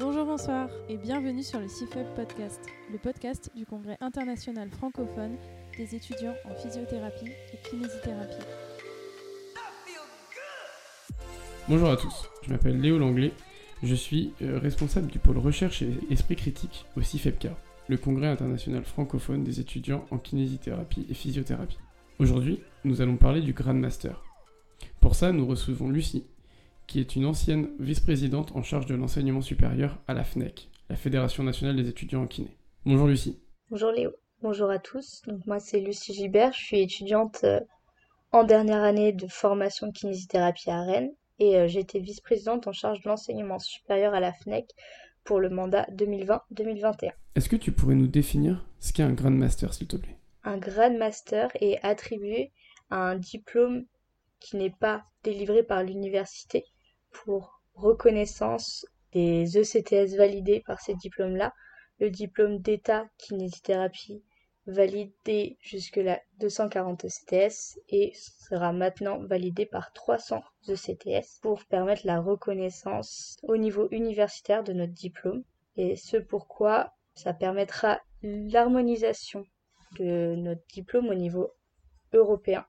Bonjour, bonsoir et bienvenue sur le CIFEB Podcast, le podcast du Congrès international francophone des étudiants en physiothérapie et kinésithérapie. Bonjour à tous, je m'appelle Léo Langlais, je suis euh, responsable du pôle recherche et esprit critique au CIFEBCA, le Congrès international francophone des étudiants en kinésithérapie et physiothérapie. Aujourd'hui, nous allons parler du Grand Master. Pour ça, nous recevons Lucie, qui est une ancienne vice-présidente en charge de l'enseignement supérieur à la FNEC, la Fédération nationale des étudiants en kiné. Bonjour Lucie. Bonjour Léo. Bonjour à tous. Donc moi c'est Lucie Gibert, je suis étudiante euh, en dernière année de formation de kinésithérapie à Rennes et euh, j'étais vice-présidente en charge de l'enseignement supérieur à la FNEC pour le mandat 2020-2021. Est-ce que tu pourrais nous définir ce qu'est un Grand Master s'il te plaît? Un Grand Master est attribué à un diplôme qui n'est pas délivré par l'université pour reconnaissance des ECTS validés par ces diplômes-là, le diplôme d'état kinésithérapie validé jusque-là 240 ECTS et sera maintenant validé par 300 ECTS pour permettre la reconnaissance au niveau universitaire de notre diplôme. Et ce pourquoi ça permettra l'harmonisation de notre diplôme au niveau européen,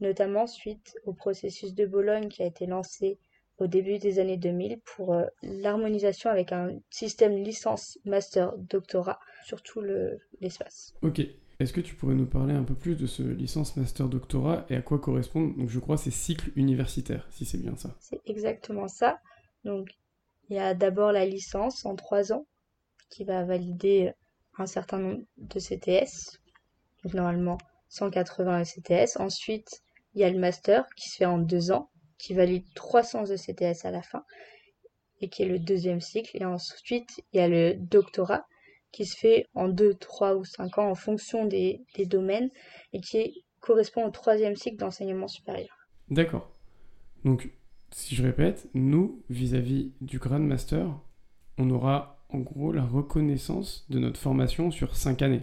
notamment suite au processus de Bologne qui a été lancé au début des années 2000 pour euh, l'harmonisation avec un système licence, master, doctorat sur tout l'espace. ok. Est-ce que tu pourrais nous parler un peu plus de ce licence, master, doctorat et à quoi correspondent, donc je crois, ces cycles universitaires, si c'est bien ça C'est exactement ça. Donc, il y a d'abord la licence en trois ans qui va valider un certain nombre de CTS, donc normalement 180 CTS. Ensuite, il y a le master qui se fait en deux ans qui valide 300 ECTS à la fin et qui est le deuxième cycle. Et ensuite, il y a le doctorat qui se fait en 2, 3 ou 5 ans en fonction des, domaines et qui correspond au troisième cycle d'enseignement supérieur. D'accord. Donc, si je répète, nous, vis-à-vis du Grand Master, on aura en gros la reconnaissance de notre formation sur 5 années.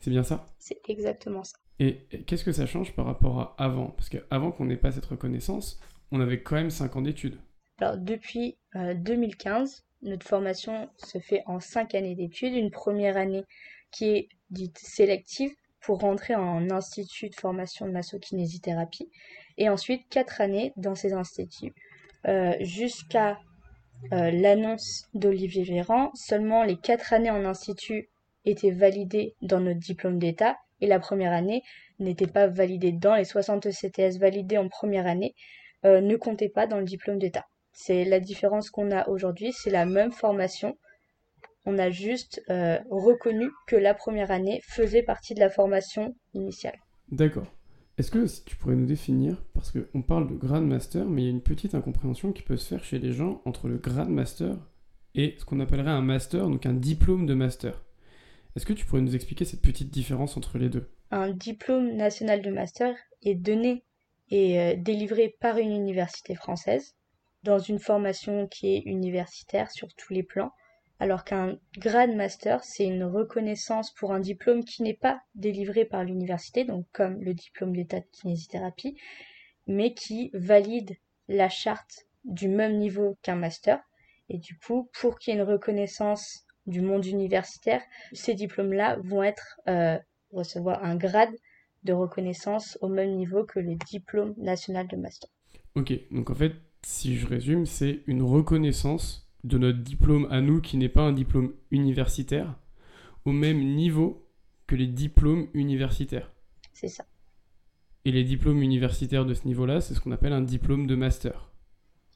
C'est bien ça? C'est exactement ça. Et qu'est-ce que ça change par rapport à avant? Parce qu'avant qu'on n'ait pas cette reconnaissance, on avait quand même 5 ans d'études. Alors depuis 2015, euh, notre formation se fait en 5 années d'études. Une première année qui est dite sélective pour rentrer en institut de formation de massokinésithérapie. Et ensuite 4 années dans ces instituts. Euh, jusqu'à euh, l'annonce d'Olivier Véran, seulement les 4 années en institut étaient validées dans notre diplôme d'État et la première année n'était pas validée dans les 60 CTS validés en première année, euh, ne comptait pas dans le diplôme d'État. C'est la différence qu'on a aujourd'hui, c'est la même formation. On a juste euh, reconnu que la première année faisait partie de la formation initiale. D'accord. Est-ce que tu pourrais nous définir, parce qu'on parle de Grand Master, mais il y a une petite incompréhension qui peut se faire chez les gens entre le Grand Master et ce qu'on appellerait un Master, donc un diplôme de Master. Est-ce que tu pourrais nous expliquer cette petite différence entre les deux? Un diplôme national de Master est donné est euh, délivré par une université française dans une formation qui est universitaire sur tous les plans, alors qu'un grade master, c'est une reconnaissance pour un diplôme qui n'est pas délivré par l'université, donc comme le diplôme d'état de kinésithérapie, mais qui valide la charte du même niveau qu'un master. Et du coup, pour qu'il y ait une reconnaissance du monde universitaire, ces diplômes-là vont être euh, recevoir un grade de reconnaissance au même niveau que le diplôme national de master. Ok, donc en fait, si je résume, c'est une reconnaissance de notre diplôme à nous qui n'est pas un diplôme universitaire au même niveau que les diplômes universitaires. C'est ça. Et les diplômes universitaires de ce niveau-là, c'est ce qu'on appelle un diplôme de master.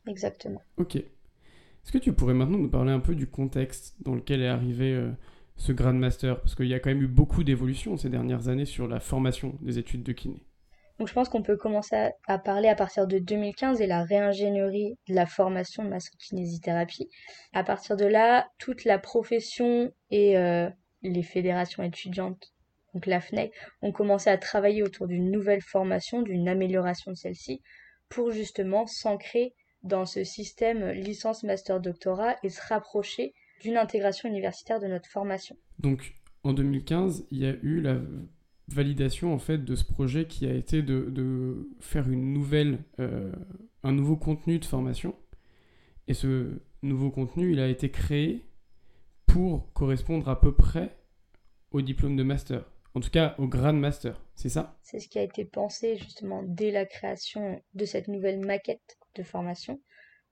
Exactement. Ok. Est-ce que tu pourrais maintenant nous parler un peu du contexte dans lequel est arrivé euh, ce Grand Master Parce qu'il y a quand même eu beaucoup d'évolutions ces dernières années sur la formation des études de kiné. Donc je pense qu'on peut commencer à parler à partir de 2015 et la réingénierie de la formation de massokinésithérapie. À partir de là, toute la profession et euh, les fédérations étudiantes, donc la FNEC, ont commencé à travailler autour d'une nouvelle formation, d'une amélioration de celle-ci, pour justement s'ancrer dans ce système licence, master, doctorat et se rapprocher d'une intégration universitaire de notre formation. Donc en 2015, il y a eu la validation en fait de ce projet qui a été de, faire une nouvelle, euh, un nouveau contenu de formation. Et ce nouveau contenu, il a été créé pour correspondre à peu près au diplôme de master. En tout cas, au grade master, c'est ça? C'est ce qui a été pensé justement dès la création de cette nouvelle maquette de formation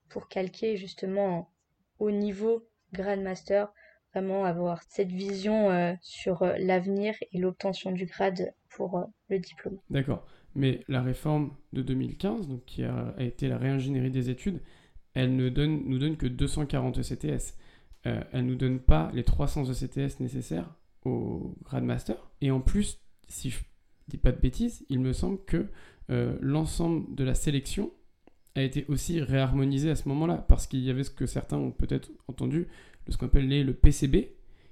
pour calquer justement au niveau grade master, vraiment avoir cette vision euh, sur euh, l'avenir et l'obtention du grade pour euh, le diplôme. D'accord. Mais la réforme de 2015, donc qui a, été la réingénierie des études, elle ne donne, nous donne que 240 ECTS. Elle elle nous donne pas les 300 ECTS nécessaires au grade master. Et en plus, si je dis pas de bêtises, il me semble que l'ensemble de la sélection a été aussi réharmonisé à ce moment-là, parce qu'il y avait ce que certains ont peut-être entendu, ce qu'on appelle le PCB,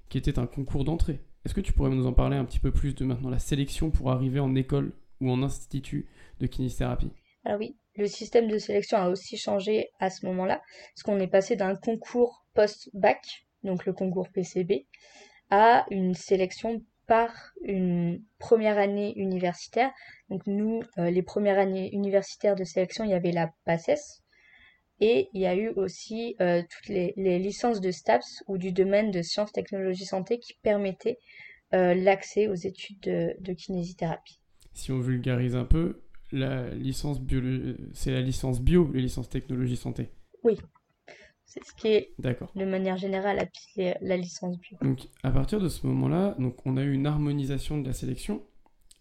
qui était un concours d'entrée. Est-ce que tu pourrais nous en parler un petit peu plus de maintenant la sélection pour arriver en école ou en institut de kinésithérapie? Alors oui, le système de sélection a aussi changé à ce moment-là, parce qu'on est passé d'un concours post-bac, donc le concours PCB, à une sélection par une première année universitaire. Donc nous, euh, les premières années universitaires de sélection, il y avait la PACES. Et il y a eu aussi euh, toutes les, licences de STAPS ou du domaine de sciences, technologies, santé qui permettaient euh, l'accès aux études de, kinésithérapie. Si on vulgarise un peu, la licence bio, c'est la licence bio, les licences technologie santé. Oui, c'est ce qui est, de manière générale, appelé la licence bio. Donc, à partir de ce moment-là, donc, on a eu une harmonisation de la sélection.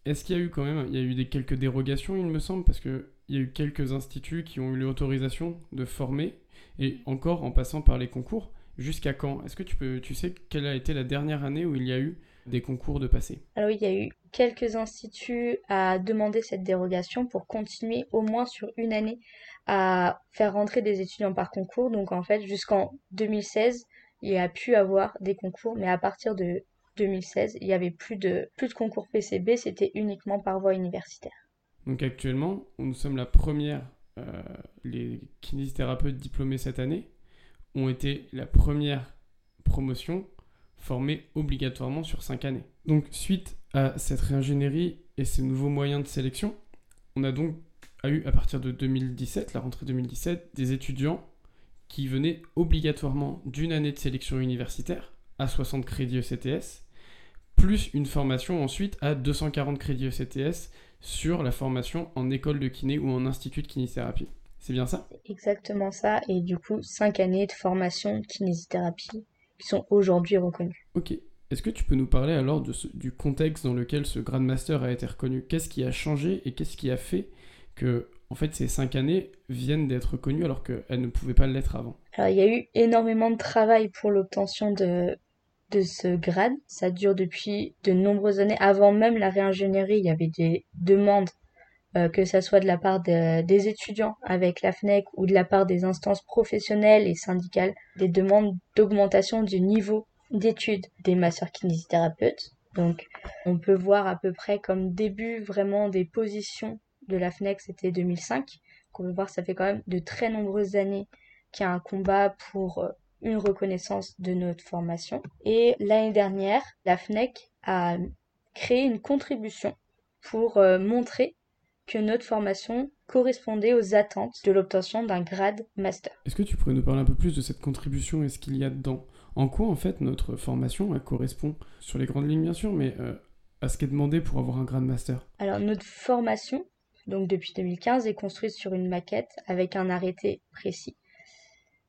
Est-ce qu'il y a eu quand même, il y a eu des, quelques dérogations, il me semble, parce qu'il y a eu quelques instituts qui ont eu l'autorisation de former, et encore en passant par les concours. Jusqu'à quand? Est-ce que tu, peux, tu sais quelle a été la dernière année où il y a eu des concours de passé Alors il y a eu quelques instituts à demander cette dérogation pour continuer au moins sur une année à faire rentrer des étudiants par concours. Donc en fait, jusqu'en 2016, il y a pu avoir des concours, mais à partir de 2016, il n'y avait plus de, plus de concours PCB, c'était uniquement par voie universitaire. Donc actuellement, nous sommes la première, euh, les kinésithérapeutes diplômés cette année ont été la première promotion formée obligatoirement sur 5 années. Donc suite à cette réingénierie et ces nouveaux moyens de sélection, on a donc a eu à partir de 2017, la rentrée 2017, des étudiants qui venaient obligatoirement d'une année de sélection universitaire à 60 crédits ECTS, plus une formation ensuite à 240 crédits ECTS sur la formation en école de kiné ou en institut de kinésithérapie. C'est bien ça? Exactement ça, et du coup 5 années de formation de kinésithérapie qui sont aujourd'hui reconnues. Ok. Est-ce que tu peux nous parler alors de du contexte dans lequel ce Grand Master a été reconnu? Qu'est-ce qui a changé et qu'est-ce qui a fait que en fait ces cinq années viennent d'être connues alors qu'elles ne pouvaient pas l'être avant. Alors il y a eu énormément de travail pour l'obtention de, de ce grade. Ça dure depuis de nombreuses années. Avant même la réingénierie, il y avait des demandes, euh, que ce soit de la part des étudiants avec la FNEC ou de la part des instances professionnelles et syndicales, des demandes d'augmentation du niveau d'études des masseurs kinésithérapeutes. Donc on peut voir à peu près comme début vraiment des positions de la FNEC, c'était 2005. On peut voir, ça fait quand même de très nombreuses années qu'il y a un combat pour euh, une reconnaissance de notre formation. Et l'année dernière, la FNEC a créé une contribution pour euh, montrer que notre formation correspondait aux attentes de l'obtention d'un grade master. Est-ce que tu pourrais nous parler un peu plus de cette contribution et ce qu'il y a dedans? En quoi en fait notre formation correspond? Sur les grandes lignes bien sûr, mais euh, à ce qui est demandé pour avoir un grade master? Alors notre formation donc depuis 2015, est construite sur une maquette avec un arrêté précis.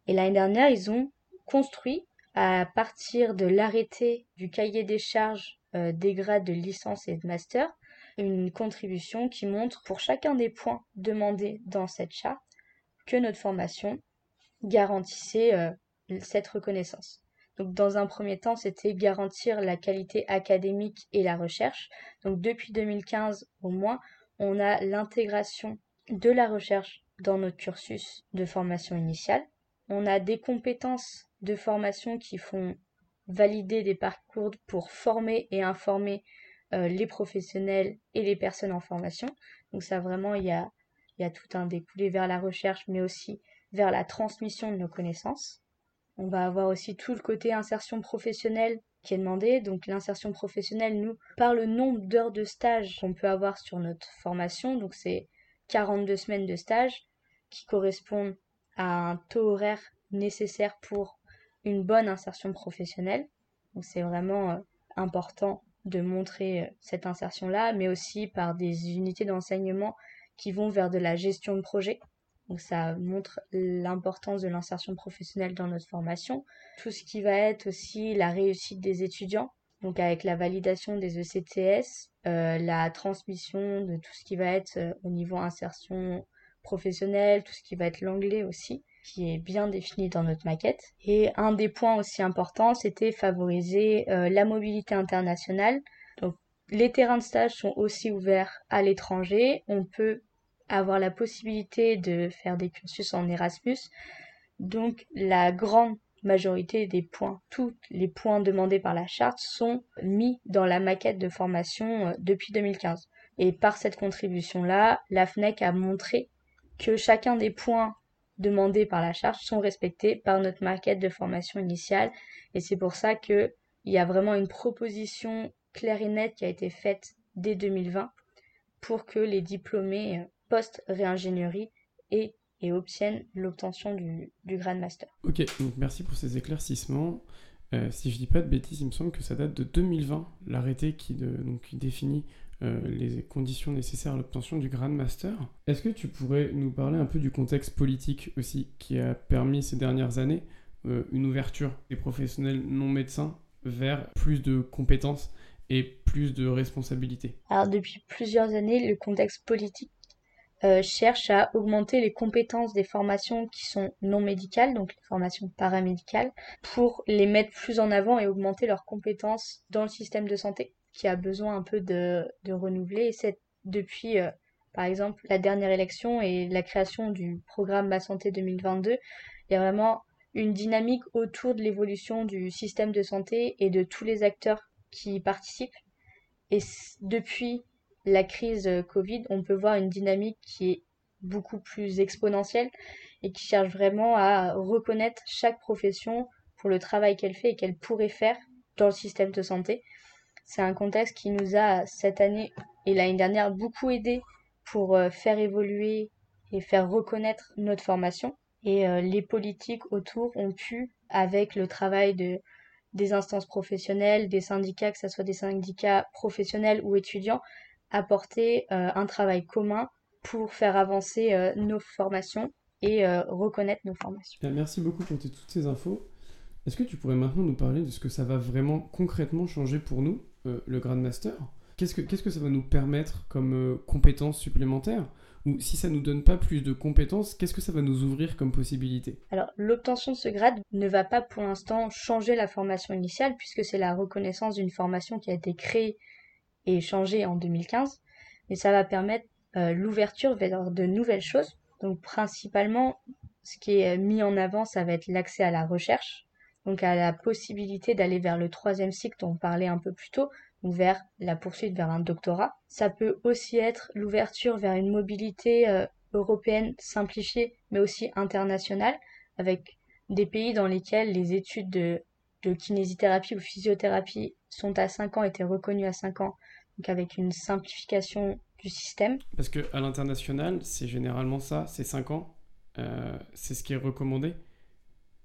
Et l'année dernière, ils ont construit à partir de l'arrêté du cahier des charges euh, des grades de licence et de master, une contribution qui montre pour chacun des points demandés dans cette charte que notre formation garantissait euh, cette reconnaissance. Donc dans un premier temps, c'était garantir la qualité académique et la recherche. Donc depuis 2015 au moins, on a l'intégration de la recherche dans notre cursus de formation initiale. On a des compétences de formation qui font valider des parcours pour former et informer euh, les professionnels et les personnes en formation. Donc ça vraiment, il il y a tout un découlé vers la recherche, mais aussi vers la transmission de nos connaissances. On va avoir aussi tout le côté insertion professionnelle qui est demandé. Donc l'insertion professionnelle, nous, par le nombre d'heures de stage qu'on peut avoir sur notre formation, donc c'est 42 semaines de stage qui correspondent à un taux horaire nécessaires pour une bonne insertion professionnelle. Donc c'est vraiment euh, important de montrer euh, cette insertion-là, mais aussi par des unités d'enseignement qui vont vers de la gestion de projet. Donc ça montre l'importance de l'insertion professionnelle dans notre formation. Tout ce qui va être aussi la réussite des étudiants, donc avec la validation des ECTS, euh, la transmission de tout ce qui va être euh, au niveau insertion professionnelle, tout ce qui va être l'anglais aussi, qui est bien défini dans notre maquette. Et un des points aussi importants, c'était favoriser euh, la mobilité internationale. Donc les terrains de stage sont aussi ouverts à l'étranger. On peut avoir la possibilité de faire des cursus en Erasmus. Donc la grande majorité des points, tous les points demandés par la charte sont mis dans la maquette de formation euh, depuis 2015. Et par cette contribution-là, la FNEC a montré que chacun des points demandés par la charte sont respectés par notre maquette de formation initiale. Et c'est pour ça qu'il y a vraiment une proposition claire et nette qui a été faite dès 2020 pour que les diplômés euh, post-réingénierie et, et obtiennent l'obtention du, du grade master. Ok, donc merci pour ces éclaircissements. Euh, si je dis pas de bêtises, il me semble que ça date de 2020, l'arrêté qui, de, donc, qui définit euh, les conditions nécessaires à l'obtention du Grand Master. Est-ce que tu pourrais nous parler un peu du contexte politique aussi qui a permis ces dernières années euh, une ouverture des professionnels non médecins vers plus de compétences et plus de responsabilités? Alors depuis plusieurs années, le contexte politique cherche à augmenter les compétences des formations qui sont non médicales, donc les formations paramédicales, pour les mettre plus en avant et augmenter leurs compétences dans le système de santé, qui a besoin un peu de, de renouveler. C'est depuis, euh, par exemple, la dernière élection et la création du programme Ma Santé 2022, il y a vraiment une dynamique autour de l'évolution du système de santé et de tous les acteurs qui y participent. Et depuis la crise euh, Covid, on peut voir une dynamique qui est beaucoup plus exponentielle et qui cherche vraiment à reconnaître chaque profession pour le travail qu'elle fait et qu'elle pourrait faire dans le système de santé. C'est un contexte qui nous a cette année et l'année dernière beaucoup aidé pour euh, faire évoluer et faire reconnaître notre formation. Et euh, les politiques autour ont pu, avec le travail de, des instances professionnelles, des syndicats, que ce soit des syndicats professionnels ou étudiants, apporter euh, un travail commun pour faire avancer euh, nos formations et euh, reconnaître nos formations. Merci beaucoup pour toutes ces infos. Est-ce que tu pourrais maintenant nous parler de ce que ça va vraiment concrètement changer pour nous, le Grand Master Qu'est-ce que, qu'est-ce que ça va nous permettre comme compétences supplémentaires? Ou si ça ne nous donne pas plus de compétences, qu'est-ce que ça va nous ouvrir comme possibilité? Alors, l'obtention de ce grade ne va pas pour l'instant changer la formation initiale, puisque c'est la reconnaissance d'une formation qui a été créée et changé en 2015, mais ça va permettre euh, l'ouverture vers de nouvelles choses. Donc principalement, ce qui est mis en avant, ça va être l'accès à la recherche, donc à la possibilité d'aller vers le troisième cycle dont on parlait un peu plus tôt, ou vers la poursuite vers un doctorat. Ça peut aussi être l'ouverture vers une mobilité euh, européenne simplifiée, mais aussi internationale, avec des pays dans lesquels les études de, de kinésithérapie ou physiothérapie sont à 5 ans, étaient reconnues à 5 ans, donc avec une simplification du système. Parce qu'à l'international, c'est généralement ça, c'est 5 ans, euh, c'est ce qui est recommandé.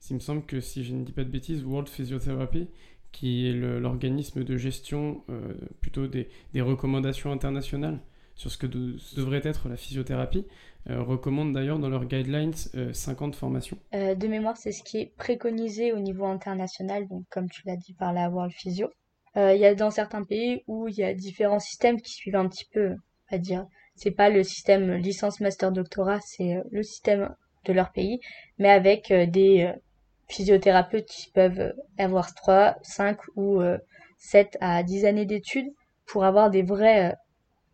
Il me semble que si je ne dis pas de bêtises, World Physiotherapy, qui est l'organisme de gestion euh, plutôt des, recommandations internationales sur ce que devrait être la physiothérapie, euh, recommande d'ailleurs dans leurs guidelines 50 formations. de mémoire, c'est ce qui est préconisé au niveau international, donc comme tu l'as dit par la World Physio. Euh, il y a dans certains pays où il y a différents systèmes qui suivent un petit peu, à dire. C'est pas le système licence, master, doctorat, c'est euh, le système de leur pays, mais avec euh, des physiothérapeutes qui peuvent avoir 3, 5 ou 7 à 10 années d'études pour avoir des vrais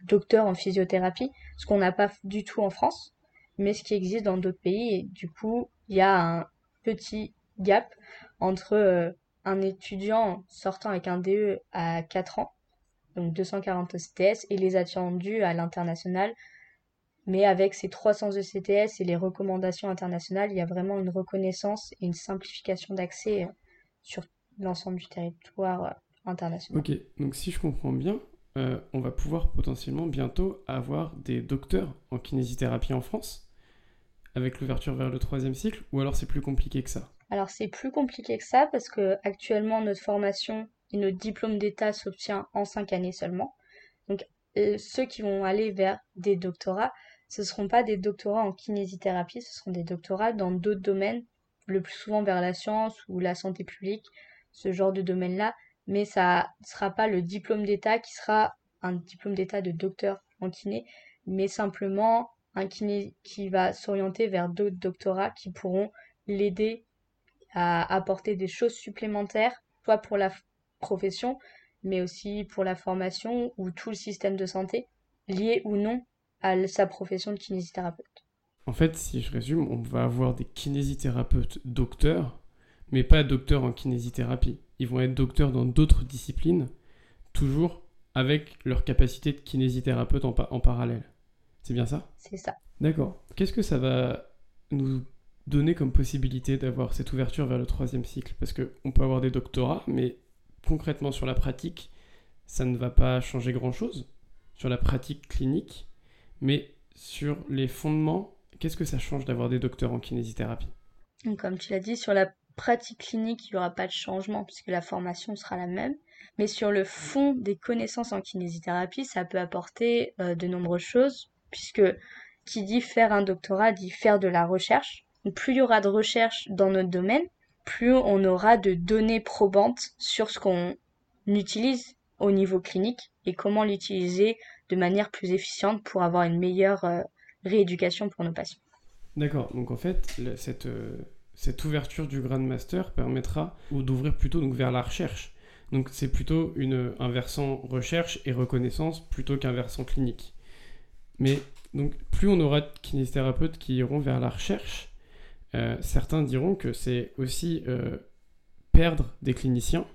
docteurs en physiothérapie, ce qu'on n'a pas du tout en France, mais ce qui existe dans d'autres pays. Du coup, il y a un petit gap entre un étudiant sortant avec un DE à 4 ans, donc 240 ECTS, et les attendus à l'international. Mais avec ces 300 ECTS et les recommandations internationales, il y a vraiment une reconnaissance et une simplification d'accès euh, sur l'ensemble du territoire euh, international. Ok, donc si je comprends bien, euh, on va pouvoir potentiellement bientôt avoir des docteurs en kinésithérapie en France. avec l'ouverture vers le troisième cycle ou alors c'est plus compliqué que ça Alors c'est plus compliqué que ça parce que actuellement notre formation et notre diplôme d'état s'obtient en cinq années seulement. Donc euh, ceux qui vont aller vers des doctorats, ce ne seront pas des doctorats en kinésithérapie, ce seront des doctorats dans d'autres domaines, le plus souvent vers la science ou la santé publique, ce genre de domaine-là, mais ça ne sera pas le diplôme d'état qui sera un diplôme d'état de docteur en kiné, mais simplement un kiné qui va s'orienter vers d'autres doctorats qui pourront l'aider à apporter des choses supplémentaires, soit pour la profession, mais aussi pour la formation ou tout le système de santé, lié ou non à sa profession de kinésithérapeute. En fait, si je résume, on va avoir des kinésithérapeutes docteurs, mais pas docteurs en kinésithérapie. Ils vont être docteurs dans d'autres disciplines, toujours avec leur capacité de kinésithérapeute en, en parallèle. C'est bien ça? C'est ça. D'accord. Qu'est-ce que ça va nous donner comme possibilité d'avoir cette ouverture vers le troisième cycle? Parce qu'on peut avoir des doctorats, mais concrètement sur la pratique, ça ne va pas changer grand-chose sur la pratique clinique, mais sur les fondements, qu'est-ce que ça change d'avoir des docteurs en kinésithérapie? Comme tu l'as dit, sur la pratique clinique, il n'y aura pas de changement puisque la formation sera la même. Mais sur le fond des connaissances en kinésithérapie, ça peut apporter euh, de nombreuses choses puisque qui dit faire un doctorat dit faire de la recherche. plus il y aura de recherche dans notre domaine, plus on aura de données probantes sur ce qu'on utilise au niveau clinique et comment l'utiliser de manière plus efficiente pour avoir une meilleure euh, rééducation pour nos patients. D'accord, donc en fait, cette, euh, cette ouverture du Grand Master permettra d'ouvrir plutôt donc, vers la recherche. Donc c'est plutôt une, un versant recherche et reconnaissance plutôt qu'un versant clinique. Mais donc plus on aura de kinésithérapeutes qui iront vers la recherche, euh, certains diront que c'est aussi euh, perdre des cliniciens.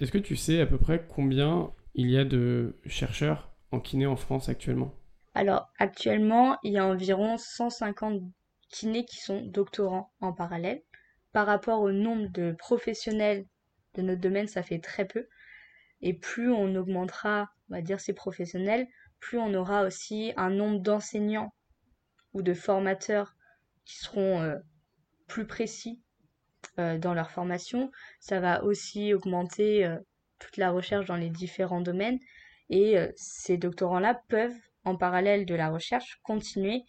Est-ce que tu sais à peu près combien il y a de chercheurs en kiné en France actuellement? Alors actuellement, il y a environ 150 kinés qui sont doctorants en parallèle. Par rapport au nombre de professionnels de notre domaine, ça fait très peu. Et plus on augmentera, on va dire, ces professionnels, plus on aura aussi un nombre d'enseignants ou de formateurs qui seront euh, plus précis euh, dans leur formation. Ça va aussi augmenter euh, toute la recherche dans les différents domaines. Et ces doctorants-là peuvent, en parallèle de la recherche, continuer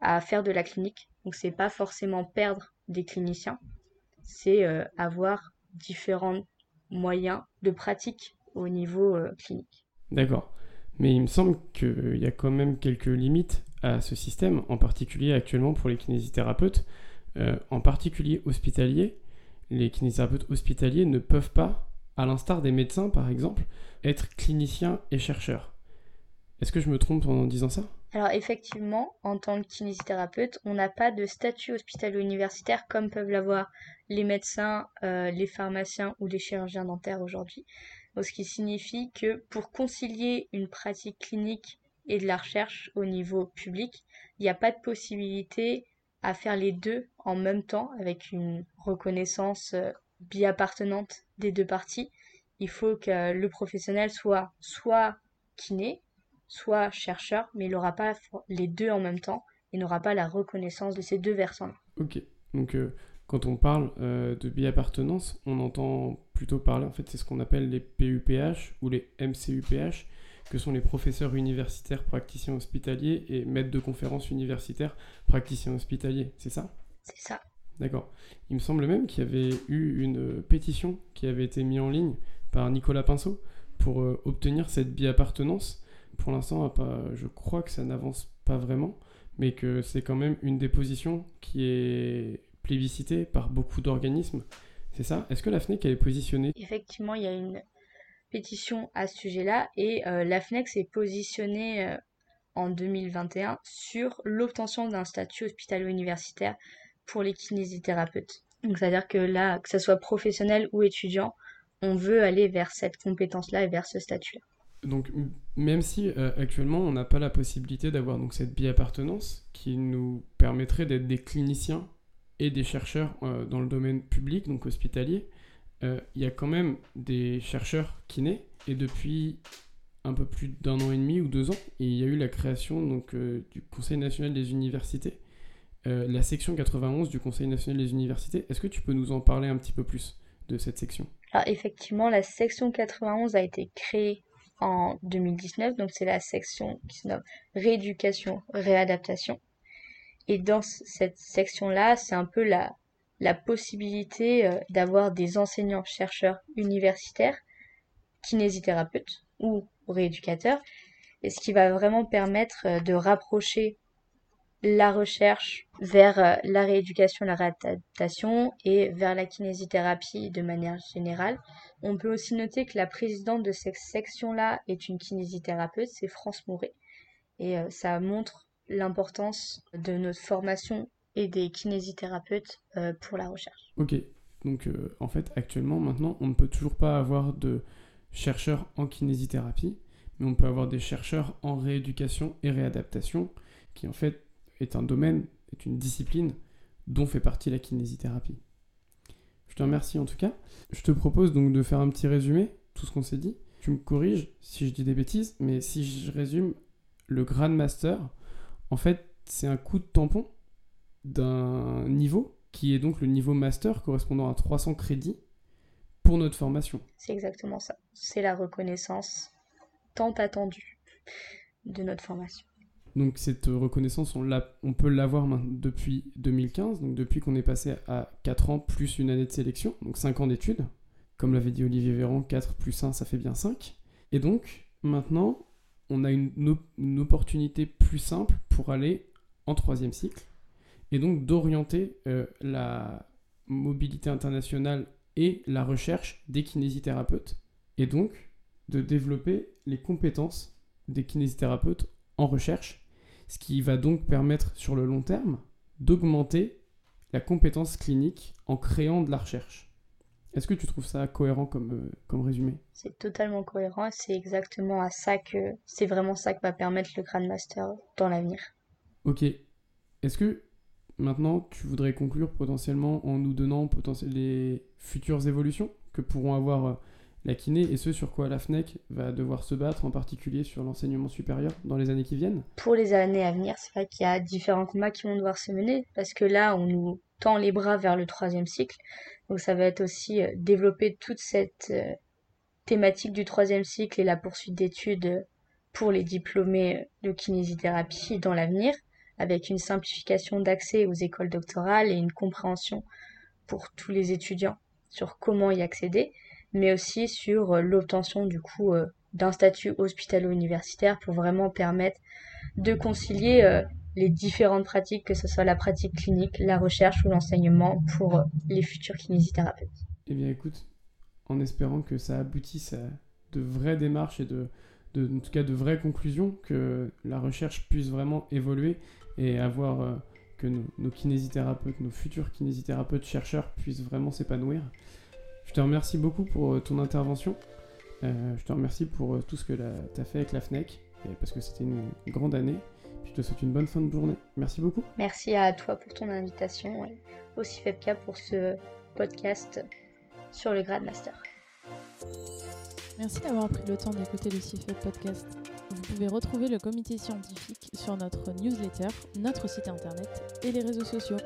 à faire de la clinique. Donc c'est pas forcément perdre des cliniciens, c'est avoir différents moyens de pratique au niveau clinique. D'accord. Mais il me semble qu'il y a quand même quelques limites à ce système, en particulier actuellement pour les kinésithérapeutes. Euh, en particulier hospitaliers, les kinésithérapeutes hospitaliers ne peuvent pas, à l'instar des médecins par exemple, être cliniciens et chercheurs. Est-ce que je me trompe en disant ça? Alors effectivement, en tant que kinésithérapeute, on n'a pas de statut hospitalo-universitaire comme peuvent l'avoir les médecins, euh, les pharmaciens ou les chirurgiens dentaires aujourd'hui. Ce qui signifie que pour concilier une pratique clinique et de la recherche au niveau public, il n'y a pas de possibilité à faire les deux en même temps avec une reconnaissance euh, bi-appartenante des deux parties. Il faut que le professionnel soit soit kiné, soit chercheur, mais il n'aura pas les deux en même temps et n'aura pas la reconnaissance de ces deux versants. Ok, donc euh, quand on parle euh, de bi-appartenance, on entend plutôt parler, en fait, c'est ce qu'on appelle les PUPH ou les MCUPH, que sont les professeurs universitaires praticiens hospitaliers et maîtres de conférences universitaires praticiens hospitaliers, c'est ça? C'est ça. D'accord. Il me semble même qu'il y avait eu une pétition qui avait été mise en ligne par Nicolas Pinceau pour euh, obtenir cette bi-appartenance. Pour l'instant, je crois que ça n'avance pas vraiment, mais que c'est quand même une des positions qui est plébiscitée par beaucoup d'organismes. C'est ça? Est-ce que la FNEC est positionnée? Effectivement, il y a une pétition à ce sujet-là et euh, la FNEC s'est positionnée euh, en 2021 sur l'obtention d'un statut hospitalo-universitaire pour les kinésithérapeutes. Donc c'est-à-dire que là, que ce soit professionnel ou étudiant, on veut aller vers cette compétence-là et vers ce statut-là. Donc même si euh, actuellement on n'a pas la possibilité d'avoir donc cette bi-appartenance qui nous permettrait d'être des cliniciens et des chercheurs dans le domaine public, donc hospitalier, euh, il y a quand même des chercheurs kinés, et depuis un peu plus d'un an et demi ou deux ans, il y a eu la création donc, euh, du Conseil national des universités, euh, la section 91 du Conseil national des universités. Est-ce que tu peux nous en parler un petit peu plus de cette section? Alors effectivement, la section 91 a été créée en 2019, donc c'est la section qui se nomme rééducation, réadaptation. Et dans cette section-là, c'est un peu la, possibilité euh, d'avoir des enseignants chercheurs universitaires, kinésithérapeutes ou rééducateurs, et ce qui va vraiment permettre euh, de rapprocher la recherche vers euh, la rééducation, la réadaptation et vers la kinésithérapie de manière générale. On peut aussi noter que la présidente de cette section-là est une kinésithérapeute, c'est France Mouret. Et ça montre l'importance de notre formation et des kinésithérapeutes euh, pour la recherche. Ok, donc euh, en fait actuellement maintenant on ne peut toujours pas avoir de chercheurs en kinésithérapie, mais on peut avoir des chercheurs en rééducation et réadaptation, qui en fait est un domaine, est une discipline dont fait partie la kinésithérapie. Je te remercie en tout cas. Je te propose donc de faire un petit résumé, tout ce qu'on s'est dit. Tu me corriges si je dis des bêtises, mais si je résume, le Grand Master, en fait, c'est un coup de tampon d'un niveau qui est donc le niveau master correspondant à 300 crédits pour notre formation. C'est exactement ça. C'est la reconnaissance tant attendue de notre formation. Donc cette reconnaissance, on, on peut l'avoir depuis 2015, donc depuis qu'on est passé à 4 ans plus une année de sélection, donc 5 ans d'études. Comme l'avait dit Olivier Véran, 4 plus 1, ça fait bien 5. Et donc, maintenant, on a une, opportunité plus simple pour aller en troisième cycle et donc d'orienter euh, la mobilité internationale et la recherche des kinésithérapeutes, et donc de développer les compétences des kinésithérapeutes en recherche, ce qui va donc permettre sur le long terme d'augmenter la compétence clinique en créant de la recherche. Est-ce que tu trouves ça cohérent comme, euh, comme résumé? C'est totalement cohérent, c'est exactement à ça que c'est vraiment ça que va permettre le Grand Master dans l'avenir. Ok. Est-ce que Maintenant, tu voudrais conclure potentiellement en nous donnant les futures évolutions que pourront avoir euh, la kiné et ce sur quoi la FNEC va devoir se battre, en particulier sur l'enseignement supérieur dans les années qui viennent? Pour les années à venir, c'est vrai qu'il y a différents combats qui vont devoir se mener parce que là, on nous tend les bras vers le troisième cycle. Donc ça va être aussi euh, développer toute cette euh, thématique du troisième cycle et la poursuite d'études pour les diplômés de kinésithérapie dans l'avenir avec une simplification d'accès aux écoles doctorales et une compréhension pour tous les étudiants sur comment y accéder, mais aussi sur euh, l'obtention du coup euh, d'un statut hospitalo-universitaire pour vraiment permettre de concilier euh, les différentes pratiques, que ce soit la pratique clinique, la recherche ou l'enseignement pour les futurs kinésithérapeutes. Eh bien écoute, en espérant que ça aboutisse à de vraies démarches et de, en tout cas de vraies conclusions, que la recherche puisse vraiment évoluer et avoir que nos, kinésithérapeutes, nos futurs kinésithérapeutes chercheurs puissent vraiment s'épanouir. Je te remercie beaucoup pour euh, ton intervention. Euh, je te remercie pour tout ce que tu as fait avec la FNEC, parce que c'était une grande année. je te souhaite une bonne fin de journée. Merci beaucoup. Merci à toi pour ton invitation et aussi FEPCA pour ce podcast sur le grade master. Merci d'avoir pris le temps d'écouter le CIFEP podcast. Vous pouvez retrouver le comité scientifique sur notre newsletter, notre site internet et les réseaux sociaux.